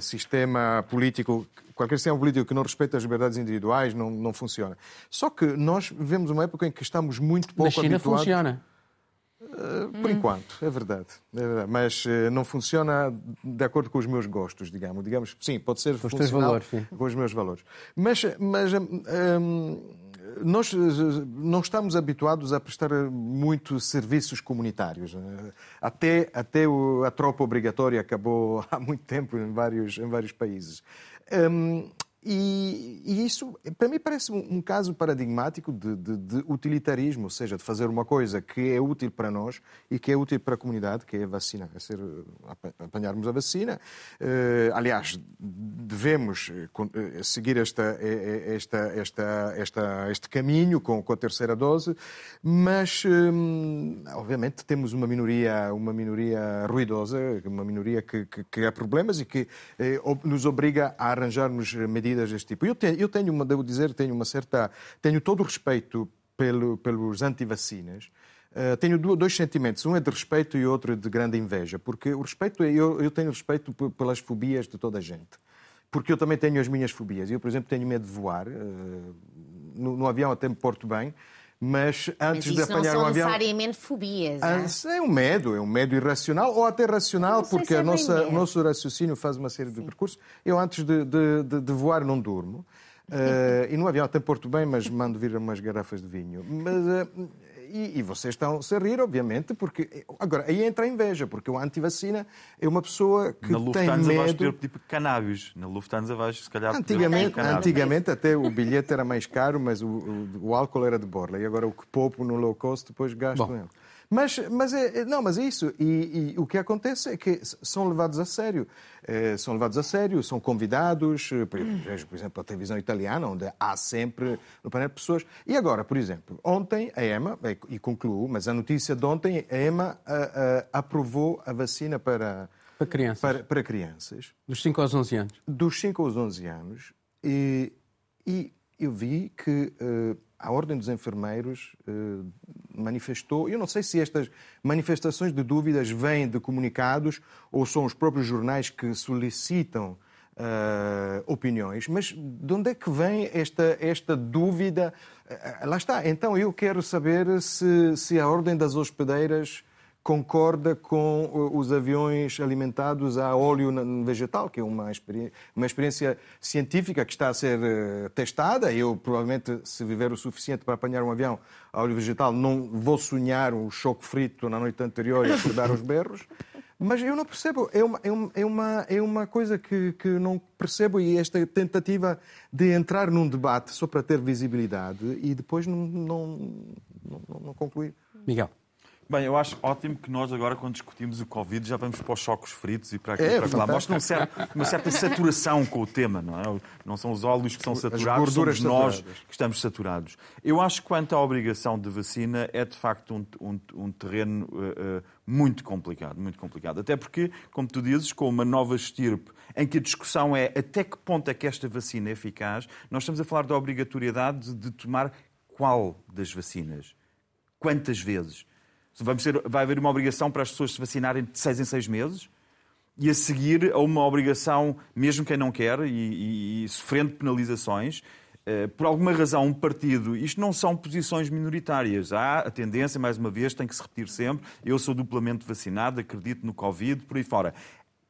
sistema político, qualquer sistema político que não respeita as liberdades individuais não, não funciona. Só que nós vivemos uma época em que estamos muito pouco. Na China habituados... funciona. Uh, por hum. enquanto, é verdade, é verdade. Mas uh, não funciona de acordo com os meus gostos, digamos. digamos sim, pode ser com os teus valores, sim. com os meus valores. Mas, mas um, nós não estamos habituados a prestar muitos serviços comunitários. Até, até a tropa obrigatória acabou há muito tempo em vários, em vários países. Um, e, e, isso, para mim, parece um, caso paradigmático de, de, de, utilitarismo, ou seja, de fazer uma coisa que é útil para nós e que é útil para a comunidade, que é a vacina, a ser, apanharmos a vacina. Uh, aliás, devemos uh, seguir esta, esta, esta, esta, este caminho com, com a terceira dose, mas, um, obviamente, temos uma minoria, uma minoria ruidosa, uma minoria que, que, que há problemas e que uh, nos obriga a arranjarmos medidas medidas deste tipo. Eu tenho, eu tenho uma, devo dizer, tenho uma certa, tenho todo o respeito pelo, pelos anti-vacinas. Uh, tenho dois sentimentos, um é de respeito e outro é de grande inveja, porque o respeito, é, eu, eu tenho respeito pelas fobias de toda a gente, porque eu também tenho as minhas fobias. Eu, por exemplo, tenho medo de voar, uh, no, no, avião até me porto bem, mas antes mas de apanhar um avião. Não são necessariamente fobias. É? é um medo, é um medo irracional ou até racional, porque é nossa, o nosso raciocínio faz uma série de percursos. Eu, antes de, de, de, de voar, não durmo. Uh, e no avião até porto bem, mas mando vir umas garrafas de vinho. Mas, uh, e, e vocês estão-se a rir, obviamente, porque. Agora, aí entra a inveja, porque o anti-vacina é uma pessoa que Na tem Lufthansa medo. vais pedir tipo cannabis. Na Lufthansa vais, se calhar, pedir Antigamente, cannabis. antigamente até o bilhete era mais caro, mas o, o, o álcool era de borla. E agora o que poupo no low cost, depois gasto Bom. ele. Mas, mas é, não, mas é isso. E, e o que acontece é que são levados a sério. Eh, são levados a sério, são convidados, eh, por vejo, por exemplo, a televisão italiana, onde há sempre no painel pessoas. E agora, por exemplo, ontem a EMA, e concluo, mas a notícia de ontem, a EMA ah, ah, aprovou a vacina para, Para crianças. para, para crianças Dos 5 aos 11 anos. dos 5 aos 11 anos e, e eu vi que eh, a Ordem dos Enfermeiros eh, manifestou, eu não sei se estas manifestações de dúvidas vêm de comunicados ou são os próprios jornais que solicitam eh, opiniões, mas de onde é que vem esta, esta dúvida? Eh, lá está, então eu quero saber se, se a Ordem das Hospedeiras concorda com uh, os aviões alimentados a óleo vegetal, que é uma, experi- uma experiência científica que está a ser uh, testada. Eu, provavelmente, se viver o suficiente para apanhar um avião a óleo vegetal, não vou sonhar um choque frito na noite anterior e acordar aos berros. Mas eu não percebo. É uma, é é uma, é uma coisa que, que não percebo e esta tentativa de entrar num debate só para ter visibilidade e depois não, não, não- não concluir. Miguel. Bem, eu acho ótimo que nós agora, quando discutimos o Covid, já vamos para os choques fritos e para aqui É, para lá. fantástico. Mostra um certo- uma certa saturação com o tema, não é? Não são os óleos que são saturados, somos nós saturadas. que estamos saturados. Eu acho que quanto à obrigação de vacina é de facto um, um- um terreno eh, eh, muito complicado, muito complicado. Até porque, como tu dizes, com uma nova estirpe, em que a discussão é até que ponto é que esta vacina é eficaz, nós estamos a falar da obrigatoriedade de tomar qual das vacinas? Quantas vezes? Vamos ter, vai haver uma obrigação para as pessoas se vacinarem de seis em seis meses? E a seguir a uma obrigação, mesmo quem não quer, e, e- e sofrendo penalizações, eh, por alguma razão, um partido. Isto não são posições minoritárias. Há a tendência, mais uma vez, tem que se repetir sempre: eu sou duplamente vacinado, acredito no Covid, por aí fora.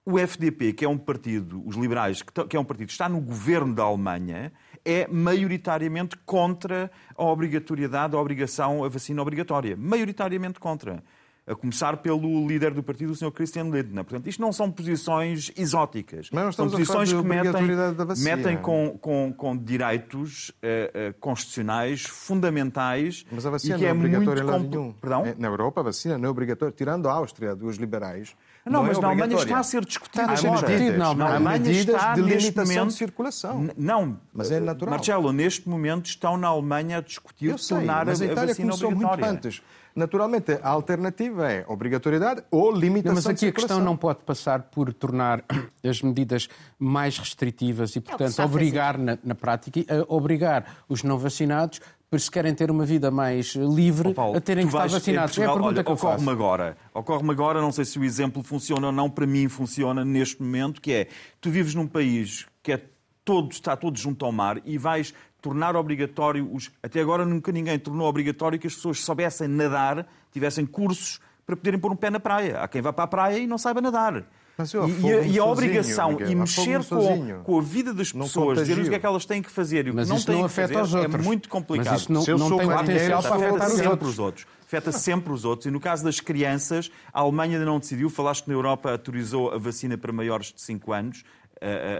O FDP, que é um partido, os liberais, que que é um partido está no governo da Alemanha, é maioritariamente contra a obrigatoriedade, a obrigação, a vacina obrigatória. Maioritariamente contra. A começar pelo líder do partido, o Sr. Christian Lindner. Portanto, isto não são posições exóticas. Mas não são estamos a falar posições de que metem, metem com, com, com direitos eh, eh, constitucionais fundamentais Mas a vacina e que não é é muito obrigatória em lado nenhum. Perdão? É, Na Europa, a vacina não é obrigatória. Tirando a Áustria, dos liberais. Não, é mas na Alemanha obrigatória. está a ser discutido Está agora. discutido na Alemanha. A Alemanha medidas está de neste limitação momento... de circulação. N- Não, Mas é natural. Marcelo, neste momento estão na Alemanha a discutir Eu sei, tornar mas a, a a vacina começou muito obrigatória. antes. Naturalmente, a alternativa é obrigatoriedade ou limitação Não, mas aqui de a questão não pode passar por tornar as medidas mais restritivas e, É portanto, a obrigar na, na prática, a obrigar os não vacinados, por se querem ter uma vida mais livre, Ó, Paulo, a terem que estar vacinados. é a Portugal, pergunta olha, que eu faço. Ocorre-me agora. Ocorre-me agora, não sei se o exemplo funciona ou não, para mim funciona neste momento, que é, tu vives num país que é todo, está todo junto ao mar e vais tornar obrigatório, os, até agora nunca ninguém tornou obrigatório que as pessoas soubessem nadar, tivessem cursos para poderem pôr um pé na praia. Há quem vá para a praia e não saiba nadar. Mas eu E- e, a, e sozinho, obrigação Miguel, e mexer com, com a vida das pessoas, dizer-lhes o que é que elas têm que fazer e o que Mas não têm não que fazer aos é outros. muito complicado. Mas isso não, Se eu não sou tem potencial para afeta os sempre outros. os outros. Afeta sempre os outros. E no caso das crianças, a Alemanha ainda não decidiu. Falaste que na Europa autorizou a vacina para maiores de 5 anos,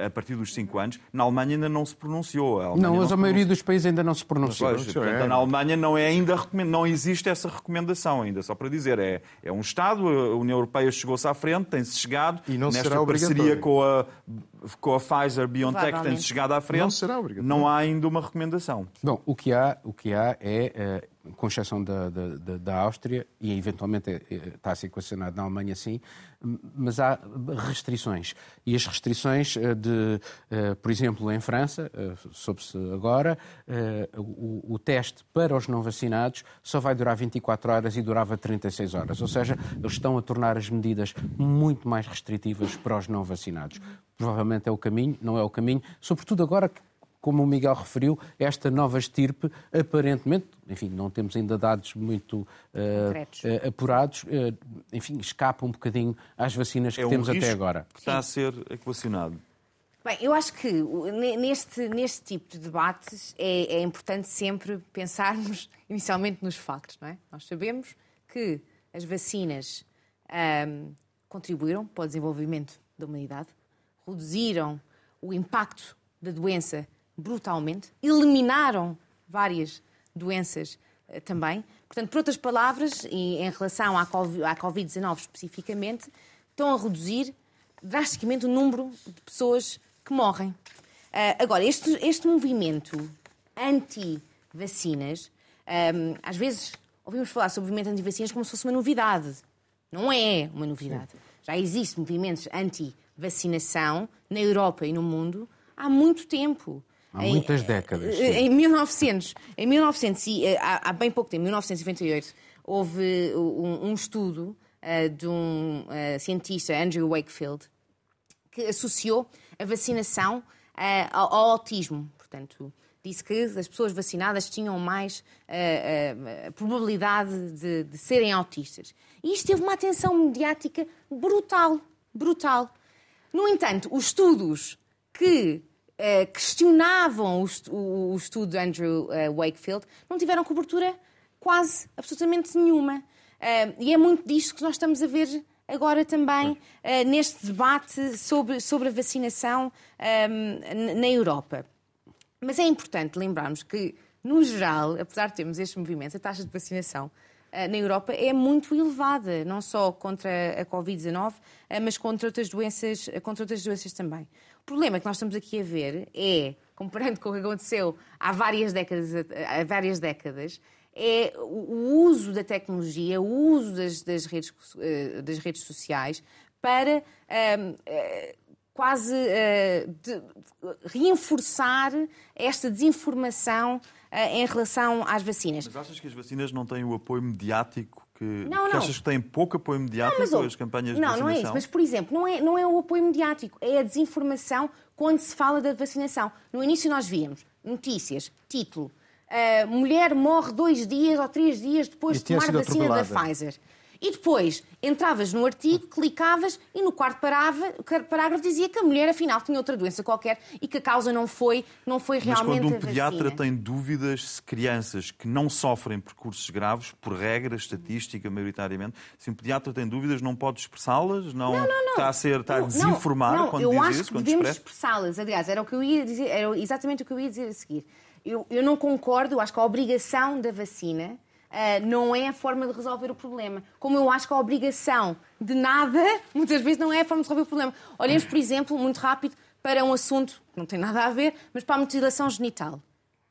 a, partir dos 5 anos. Na Alemanha ainda não se pronunciou. A Não, mas se a maioria dos países ainda não se pronunciou. Pois, pronunciou, portanto, é. na Alemanha não é ainda não existe essa recomendação ainda, só para dizer, é, é um Estado, a União Europeia chegou-se à frente, tem-se chegado E não nesta será parceria com a, com a Pfizer BioNTech Provavelmente. chegado à frente. Não será. Não há ainda uma recomendação. Bom, o que há, o que há é, eh, com exceção da, da, da- Áustria, e eventualmente eh, está a ser equacionado na Alemanha sim, mas há restrições. E as restrições eh, de, eh, por exemplo, em França, eh, soube-se agora, eh, o, o teste para os não vacinados só vai durar 24 horas e durava 36 horas. Ou seja, eles estão a tornar as medidas muito mais restritivas para os não vacinados. Provavelmente é o caminho, não é o caminho, sobretudo agora que como o Miguel referiu, esta nova estirpe, aparentemente, enfim, não temos ainda dados muito Concretos. eh, apurados, eh, enfim, escapa um bocadinho às vacinas que É um temos risco até agora. que está a ser equacionado. Bem, eu acho que neste, neste tipo de debates é, é importante sempre pensarmos inicialmente nos factos, não é? Nós sabemos que as vacinas um, contribuíram para o desenvolvimento da humanidade, reduziram o impacto da doença brutalmente, eliminaram várias doenças uh, também. Portanto, por outras palavras, e em relação à Covid-19 especificamente, estão a reduzir drasticamente o número de pessoas que morrem. Uh, agora, este, este movimento anti-vacinas, um, às vezes ouvimos falar sobre o movimento anti-vacinas como se fosse uma novidade. Não é uma novidade. Já existem movimentos anti-vacinação na Europa e no mundo há muito tempo. Há em, muitas décadas. Sim. Em 1900, em 1900 eh, há, há bem pouco tempo, em 1998, houve um, um estudo uh, de um uh, cientista, Andrew Wakefield, que associou a vacinação uh, ao, ao, autismo. Portanto, disse que as pessoas vacinadas tinham mais probabilidade de, de, serem autistas. E isto teve uma atenção mediática brutal, brutal. No entanto, os estudos que questionavam o, o, o, estudo de Andrew Wakefield não tiveram cobertura quase absolutamente nenhuma. e é muito disto que nós estamos a ver agora também uh, neste debate sobre, sobre a vacinação um, ehm, na Europa. Mas é importante lembrarmos que, no geral, apesar de termos estes movimentos, a taxa de vacinação uh, na Europa é muito elevada, não só contra a Covid-19, uh, mas contra outras, doenças, contra outras doenças também. O problema que nós estamos aqui a ver é, comparando com o que aconteceu há várias décadas, há várias décadas é o uso da tecnologia, o uso das, das, redes, eh, das redes sociais para um, eh, quase uh, de, esta desinformação em relação às vacinas. Mas achas que as vacinas não têm o apoio mediático que, não, que não. achas que têm pouco apoio mediático não, mas, as campanhas de não, vacinação? Não, não é isso. Mas, por exemplo, não é, não é o apoio mediático, é a desinformação quando se fala da vacinação. No início nós víamos notícias, título, a mulher morre dois dias ou três dias depois de tomar a vacina da Pfizer. E depois entravas no artigo, clicavas e no quarto parágrafo dizia que a mulher afinal tinha outra doença qualquer e que a causa não foi, não foi realmente Mas quando um pediatra tem dúvidas se crianças que não sofrem percursos graves, por regra estatística maioritariamente, se um pediatra tem dúvidas não pode expressá-las? Não, não, não, não, está a ser, está a desinformar não, quando eu diz acho isso? Que devemos expressá-las. Aliás, era o que eu ia dizer, era exatamente o que eu ia dizer a seguir. Eu, eu não concordo, acho que a obrigação da vacina Uh, não é a forma de resolver o problema. Como eu acho que a obrigação de nada, muitas vezes, não é a forma de resolver o problema. Olhemos, por exemplo, muito rápido, para um assunto que não tem nada a ver, mas para a mutilação genital.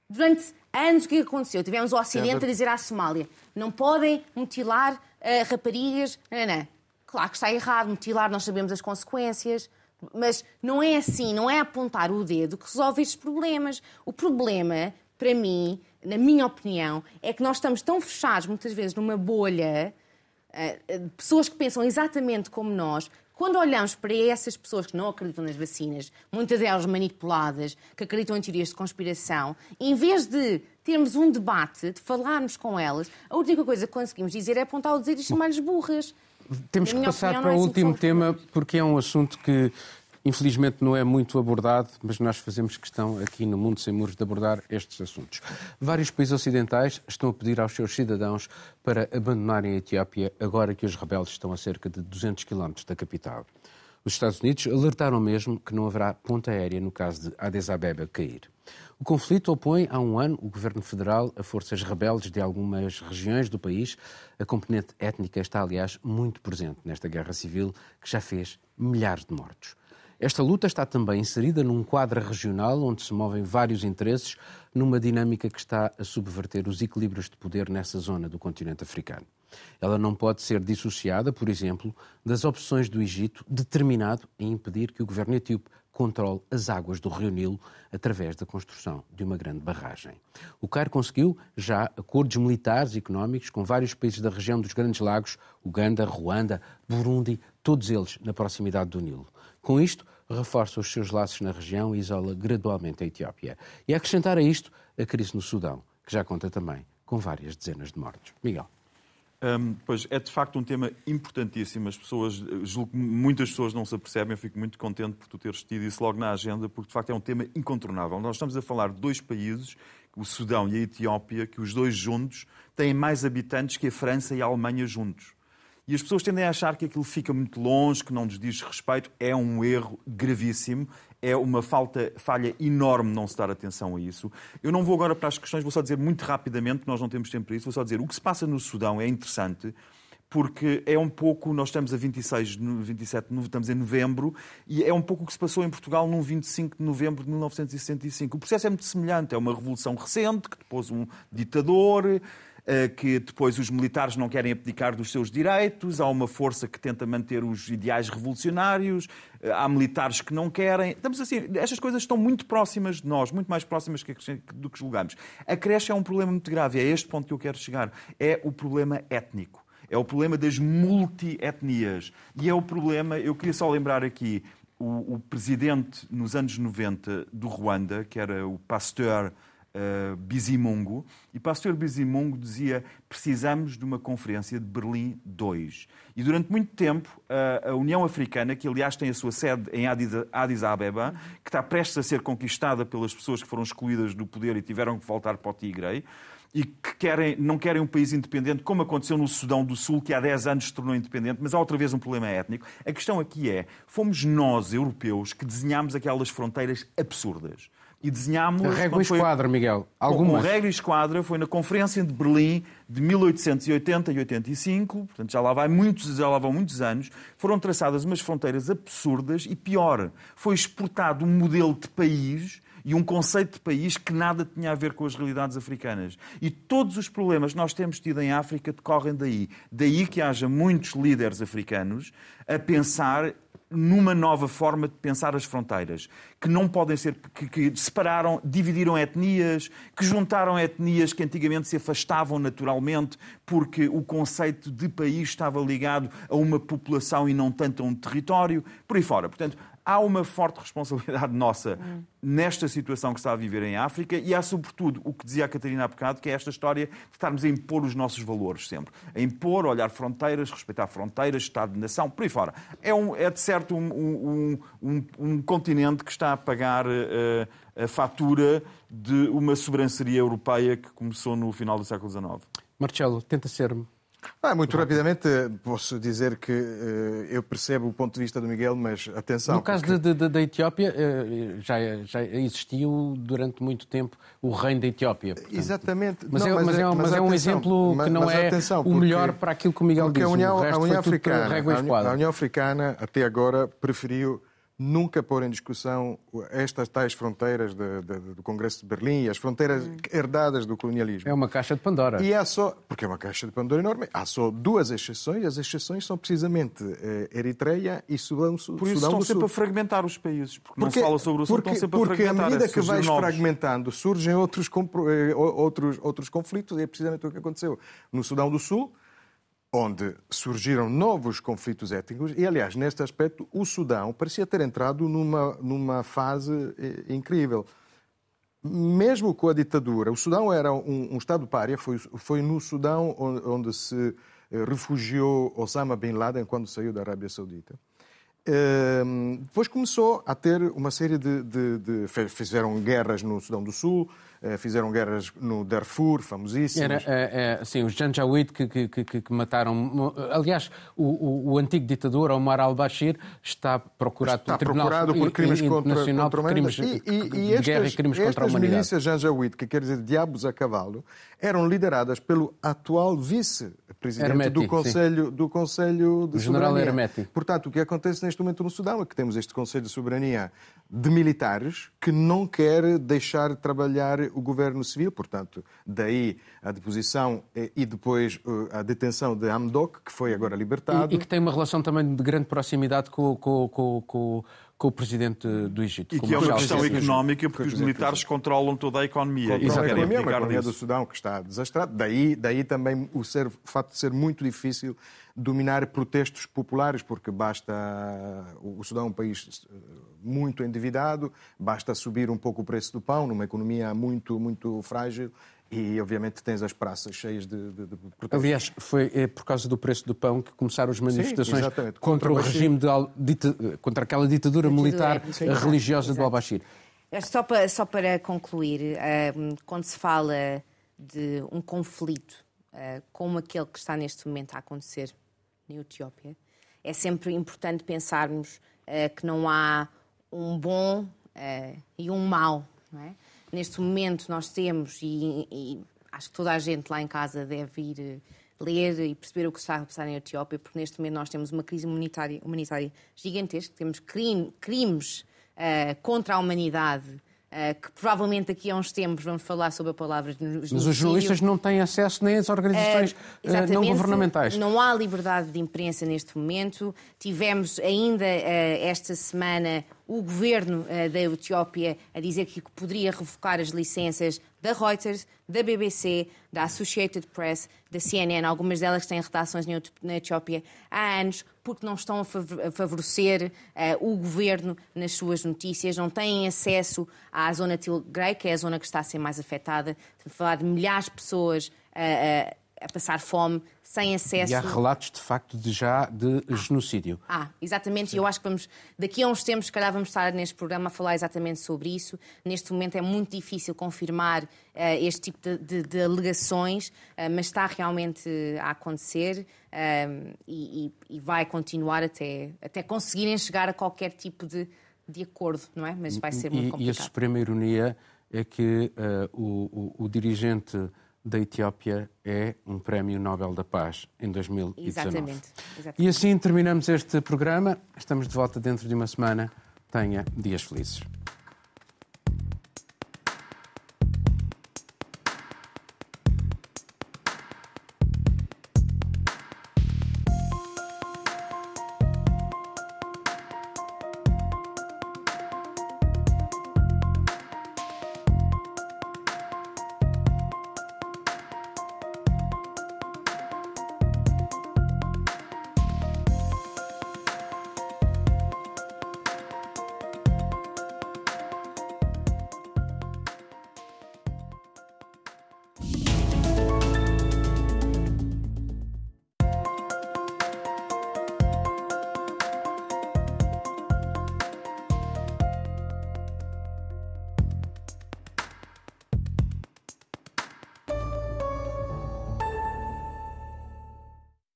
Durante anos, o que aconteceu? Tivemos o Ocidente a dizer à Somália: não podem mutilar uh, raparigas. Não, não. Claro que está errado mutilar, nós sabemos as consequências. Mas não é assim, não é apontar o dedo que resolve estes problemas. O problema, para mim, na minha opinião, é que nós estamos tão fechados, muitas vezes, numa bolha, eh, pessoas que pensam exatamente como nós, quando olhamos para essas pessoas que não acreditam nas vacinas, muitas delas manipuladas, que acreditam em teorias de conspiração, em vez de termos um debate, de falarmos com elas, a única coisa que conseguimos dizer é apontar o dedo e chamar-lhes burras. Temos que passar opinião, para o é assim último tema, porque é um assunto que infelizmente não é muito abordado, mas nós fazemos questão aqui no Mundo Sem Muros de abordar estes assuntos. Vários países ocidentais estão a pedir aos seus cidadãos para abandonarem a Etiópia agora que os rebeldes estão a cerca de 200 quilómetros da capital. Os Estados Unidos alertaram mesmo que não haverá ponta aérea no caso de Addis Abeba cair. O conflito opõe há um ano o governo federal a forças rebeldes de algumas regiões do país. A componente étnica está, aliás, muito presente nesta guerra civil que já fez milhares de mortos. Esta luta está também inserida num quadro regional onde se movem vários interesses, numa dinâmica que está a subverter os equilíbrios de poder nessa zona do continente africano. Ela não pode ser dissociada, por exemplo, das opções do Egito, determinado em impedir que o governo etíope controle as águas do rio Nilo através da construção de uma grande barragem. O Cairo conseguiu já acordos militares e económicos com vários países da região dos Grandes Lagos, Uganda, Ruanda, Burundi, todos eles na proximidade do Nilo. Com isto, reforça os seus laços na região e isola gradualmente a Etiópia. E acrescentar a isto a crise no Sudão, que já conta também com várias dezenas de mortos. Miguel. Um, pois é de facto um tema importantíssimo. As pessoas, julgo que muitas pessoas não se apercebem. Eu fico muito contente por tu teres tido isso logo na agenda, porque de facto é um tema incontornável. Nós estamos a falar de dois países, o Sudão e a Etiópia, que os dois juntos têm mais habitantes que a França e a Alemanha juntos. E as pessoas tendem a achar que aquilo fica muito longe, que não nos diz respeito. É um erro gravíssimo. É uma falta, falha enorme não se dar atenção a isso. Eu não vou agora para as questões, vou só dizer muito rapidamente, nós não temos tempo para isso, vou só dizer o que se passa no Sudão é interessante porque é um pouco, nós estamos a 26, 27, estamos em novembro, e é um pouco o que se passou em Portugal no 25 de novembro de 1965. O processo é muito semelhante, é uma revolução recente, que depois um ditador, que depois os militares não querem abdicar dos seus direitos, há uma força que tenta manter os ideais revolucionários, há militares que não querem. Estamos assim, estas coisas estão muito próximas de nós, muito mais próximas do que julgamos. A creche é um problema muito grave, é este ponto que eu quero chegar. É o problema étnico. É o problema das multietnias. E é o problema, eu queria só lembrar aqui, o, o presidente nos anos 90 do Ruanda, que era o Pasteur uh, Bizimungu, e Pasteur Bizimungu dizia precisamos de uma conferência de Berlim 2. E durante muito tempo, uh, a União Africana, que aliás tem a sua sede em Addis, Addis Abeba, que está prestes a ser conquistada pelas pessoas que foram excluídas do poder e tiveram que voltar para o Tigre, e que querem, não querem um país independente, como aconteceu no Sudão do Sul, que há 10 anos se tornou independente, mas há outra vez um problema étnico. A questão aqui é: fomos nós, europeus, que desenhámos aquelas fronteiras absurdas e desenhámos. A régua e esquadra, Miguel. Algumas. O régua e esquadra foi na Conferência de Berlim de 1880 e 85, portanto já lá, vai muitos, já lá vão muitos anos. Foram traçadas umas fronteiras absurdas e, pior, foi exportado um modelo de país e um conceito de país que nada tinha a ver com as realidades africanas. E todos os problemas que nós temos tido em África decorrem daí. Daí que haja muitos líderes africanos a pensar numa nova forma de pensar as fronteiras, que não podem ser, que, que, separaram, dividiram etnias, que juntaram etnias que antigamente se afastavam naturalmente porque o conceito de país estava ligado a uma população e não tanto a um território, por aí fora. Portanto, há uma forte responsabilidade nossa hum. nesta situação que está a viver em África e há, sobretudo, o que dizia a Catarina há bocado, que é esta história de estarmos a impor os nossos valores sempre. A impor, olhar fronteiras, respeitar fronteiras, Estado de nação, por aí fora. É, um, é de certo, um, um, um, continente que está a pagar uh, a fatura de uma sobranceria europeia que começou no final do século XIX. Marcelo, tenta ser ah, muito rapidamente posso dizer que uh, eu percebo o ponto de vista do Miguel, mas atenção. No caso porque... de, de, da Etiópia, uh, já, já existiu durante muito tempo o reino da Etiópia. Portanto. Exatamente. Mas, não, é, mas, é, mas, mas é um exemplo que não é atenção, o melhor para aquilo que o Miguel porque diz. A União, a União Africana, a União Africana até agora preferiu nunca pôr em discussão estas tais fronteiras de, de, do Congresso de Berlim e as fronteiras hum. herdadas do colonialismo. É uma caixa de Pandora. E há só, porque é uma caixa de Pandora enorme, há só duas exceções, as exceções são precisamente eh, Eritreia e Sudão, Por isso Sudão estão sempre a fragmentar os países, porque, porque não se fala sobre o assunto, porque, estão sempre a fragmentar. Porque à medida que vais novos. fragmentando, surgem outros, eh, outros, outros conflitos, e é precisamente o que aconteceu no Sudão do Sul, onde surgiram novos conflitos étnicos e, aliás, neste aspecto, o Sudão parecia ter entrado numa, numa fase eh, incrível. Mesmo com a ditadura, o Sudão era um, um Estado pária, foi, foi no Sudão onde, onde, se eh, refugiou Osama Bin Laden quando saiu da Arábia Saudita. Ehm, depois começou a ter uma série de, de, de, Fizeram guerras no Sudão do Sul, fizeram guerras no Darfur, famosíssimas. Era, é, é, sim, os Janjaweed que, que, que, que, mataram. Aliás, o, o, antigo ditador Omar al-Bashir está procurado está pelo Tribunal procurado por crimes contra, contra crimes e, e, e estas, guerra e crimes contra a humanidade. Estas milícias Janjaweed, que quer dizer diabos a cavalo, eram lideradas pelo atual vice-presidente do Conselho, do Conselho de o General Hermeti. Portanto, o que acontece neste momento no Sudão é que temos este Conselho de Soberania de militares que não quer deixar trabalhar o governo civil, portanto, daí a deposição e depois uh, a detenção de Hamdok, que foi agora libertado. E, e que tem uma relação também de grande proximidade com, com, com, com com o presidente do Egito. E que é uma questão económica, porque os militares controlam toda a economia. Controlam a economia, a economia do Sudão, que está desastrada. Daí, daí também o, ser, o facto de ser muito difícil dominar protestos populares, porque basta. O Sudão é um país eh, muito endividado, basta subir um pouco o preço do pão, numa economia muito, muito frágil, e obviamente tens as praças cheias de, de, de protestos. Aliás, foi é, por causa do preço do pão que começaram as manifestações exatamente. contra, Contra o regime de al- dita- contra aquela ditadura, Ditadura, militar sim. eh, religiosa do Exato. Al-Bashir. Só para, só para concluir, um, quando se fala de um conflito uh, como aquele que está neste momento a acontecer na Etiópia, é sempre importante pensarmos uh, que não há um bom uh, e um mau. não é? Neste momento nós temos, e, e acho que toda a gente lá em casa deve ir eh, ler e perceber o que está a passar na Etiópia, porque neste momento nós temos uma crise humanitária, humanitária gigantesca, temos crime- crimes eh, contra a humanidade, que provavelmente daqui a uns tempos vamos falar sobre a palavra de Mas os jornalistas não têm acesso nem às organizações eh, não governamentais. Não há liberdade de imprensa neste momento. Tivemos ainda eh, esta semana o governo eh, da Etiópia a dizer que poderia revocar as licenças da Reuters, da BBC, da Associated Press, da CNN, algumas delas têm redações na Etiópia há anos, porque não estão a fav- a favorecer eh, o governo nas suas notícias, não têm acesso à zona Tigray, que é a zona que está a ser mais afetada. Estamos a falar de milhares de pessoas eh, a- a passar fome, sem acesso. E há relatos, de facto, de já de genocídio. Ah, exatamente. E eu acho que vamos, daqui a uns tempos, se calhar, vamos estar neste programa a falar exatamente sobre isso. Neste momento é muito difícil confirmar eh, este tipo de, de- de alegações, eh, mas está realmente a acontecer eh, e, e- e vai continuar até, até conseguirem chegar a qualquer tipo de, de acordo, não é? Mas vai ser muito E, e a complicado. suprema ironia é que o, o- o dirigente da Etiópia é um prémio Nobel da Paz em 2019. Exatamente. exatamente. E assim terminamos este programa. Estamos de volta dentro de uma semana. Tenha dias felizes.